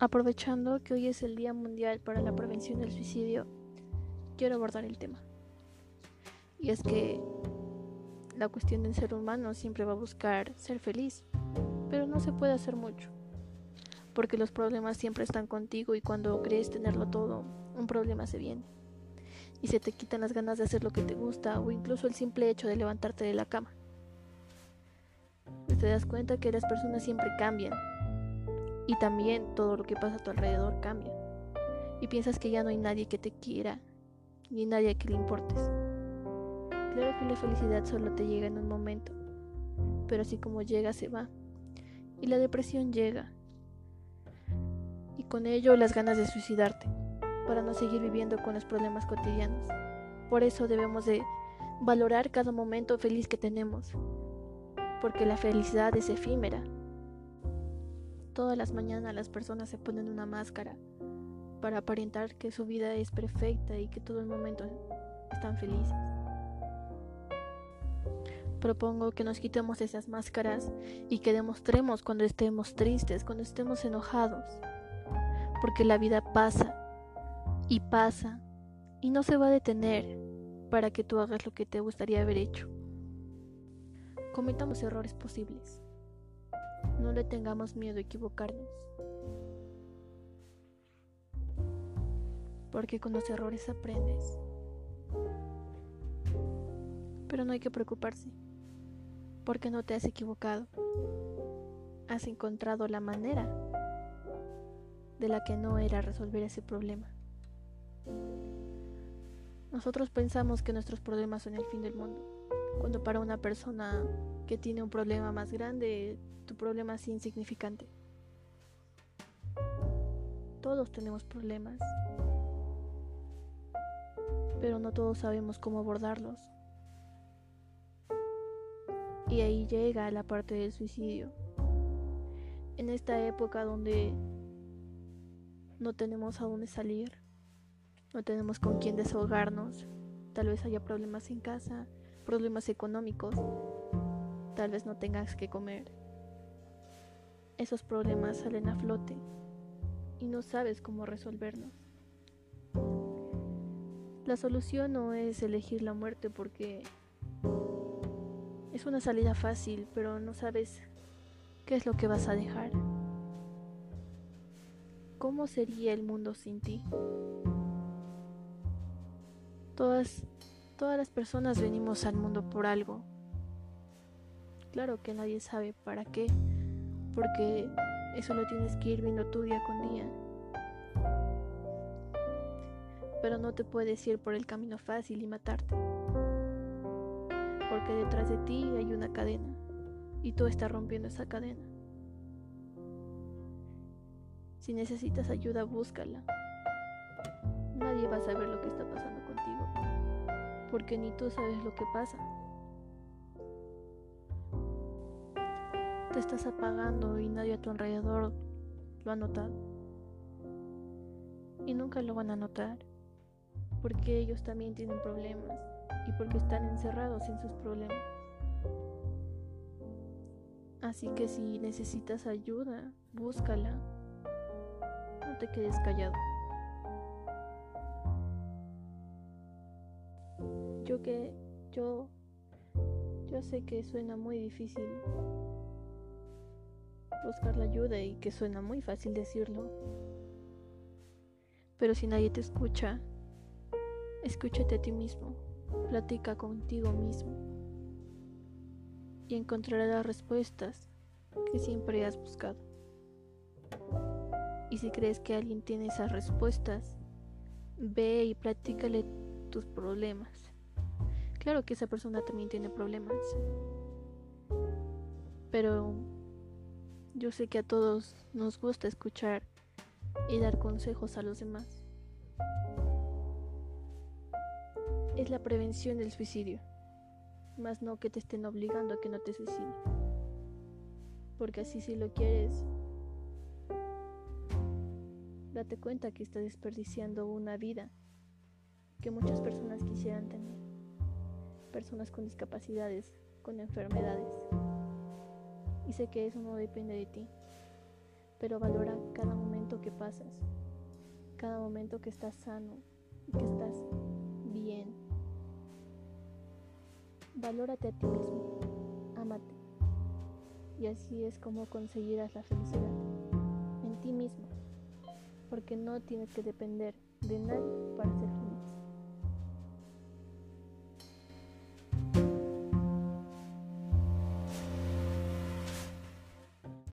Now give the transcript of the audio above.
Aprovechando que hoy es el Día Mundial para la Prevención del Suicidio, quiero abordar el tema. Y es que la cuestión del ser humano siempre va a buscar ser feliz, pero no se puede hacer mucho, porque los problemas siempre están contigo y cuando crees tenerlo todo, un problema se viene. Y se te quitan las ganas de hacer lo que te gusta o incluso el simple hecho de levantarte de la cama. Te das cuenta que las personas siempre cambian y también todo lo que pasa a tu alrededor cambia. Y piensas que ya no hay nadie que te quiera, ni nadie que le importes. Claro que la felicidad solo te llega en un momento, pero así como llega se va. Y la depresión llega. Y con ello las ganas de suicidarte, para no seguir viviendo con los problemas cotidianos. Por eso debemos de valorar cada momento feliz que tenemos, porque la felicidad es efímera Todas las mañanas las personas se ponen una máscara para aparentar que su vida es perfecta y que todo el momento están felices. Propongo que nos quitemos esas máscaras y que demostremos cuando estemos tristes, cuando estemos enojados, porque la vida pasa y pasa y no se va a detener para que tú hagas lo que te gustaría haber hecho. Cometamos errores posibles. No le tengamos miedo a equivocarnos. Porque con los errores aprendes. Pero no hay que preocuparse. Porque no te has equivocado. Has encontrado la manera de la que no era resolver ese problema. Nosotros pensamos que nuestros problemas son el fin del mundo, cuando para una persona que tiene un problema más grande tu problema es insignificante. Todos tenemos problemas, pero no todos sabemos cómo abordarlos. Y ahí llega la parte del suicidio. En esta época donde no tenemos a dónde salir, no tenemos con quién desahogarnos, tal vez haya problemas en casa, problemas económicos, tal vez no tengas que comer esos problemas salen a flote y no sabes cómo resolverlos. La solución no es elegir la muerte porque es una salida fácil, pero no sabes qué es lo que vas a dejar. ¿Cómo sería el mundo sin ti? Todas, todas las personas venimos al mundo por algo. Claro que nadie sabe para qué porque eso lo tienes que ir viendo tú día con día. Pero no te puedes ir por el camino fácil y matarte, porque detrás de ti hay una cadena y tú estás rompiendo esa cadena. Si necesitas ayuda, búscala. Nadie va a saber lo que está pasando contigo, porque ni tú sabes lo que pasa. Te estás apagando y nadie a tu alrededor lo ha notado. Y nunca lo van a notar, porque ellos también tienen problemas y porque están encerrados en sus problemas. Así que si necesitas ayuda, búscala. No te quedes callado. Yo que yo yo sé que suena muy difícil buscar la ayuda y que suena muy fácil decirlo. Pero si nadie te escucha, escúchate a ti mismo, platica contigo mismo y encontrarás las respuestas que siempre has buscado. Y si crees que alguien tiene esas respuestas, ve y platícale tus problemas. Claro que esa persona también tiene problemas, pero yo sé que a todos nos gusta escuchar y dar consejos a los demás. Es la prevención del suicidio, más no que te estén obligando a que no te suicides. Porque así si lo quieres, date cuenta que estás desperdiciando una vida que muchas personas quisieran tener. Personas con discapacidades, con enfermedades. Y sé que eso no depende de ti, pero valora cada momento que pasas, cada momento que estás sano y que estás bien. Valórate a ti mismo, ámate. Y así es como conseguirás la felicidad en ti mismo, porque no tienes que depender de nadie para ser feliz.